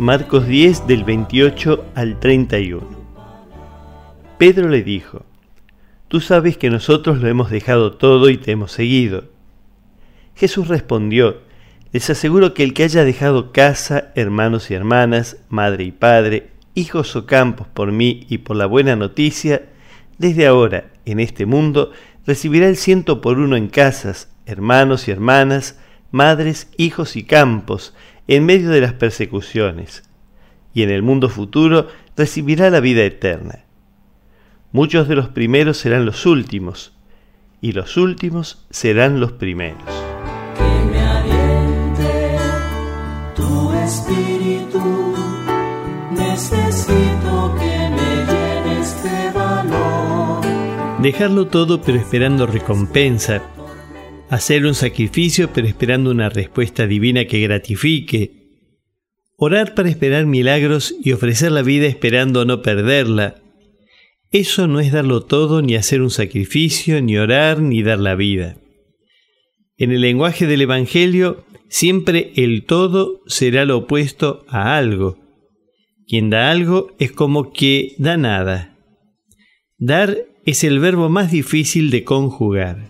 Marcos 10 del 28 al 31. Pedro le dijo, Tú sabes que nosotros lo hemos dejado todo y te hemos seguido. Jesús respondió, Les aseguro que el que haya dejado casa, hermanos y hermanas, madre y padre, hijos o campos por mí y por la buena noticia, desde ahora, en este mundo, recibirá el ciento por uno en casas, hermanos y hermanas, madres, hijos y campos, en medio de las persecuciones, y en el mundo futuro recibirá la vida eterna. Muchos de los primeros serán los últimos, y los últimos serán los primeros. Que me aliente tu espíritu, necesito que me llenes de valor. Dejarlo todo pero esperando recompensa. Hacer un sacrificio pero esperando una respuesta divina que gratifique. Orar para esperar milagros y ofrecer la vida esperando no perderla. Eso no es darlo todo, ni hacer un sacrificio, ni orar, ni dar la vida. En el lenguaje del Evangelio, siempre el todo será lo opuesto a algo. Quien da algo es como que da nada. Dar es el verbo más difícil de conjugar.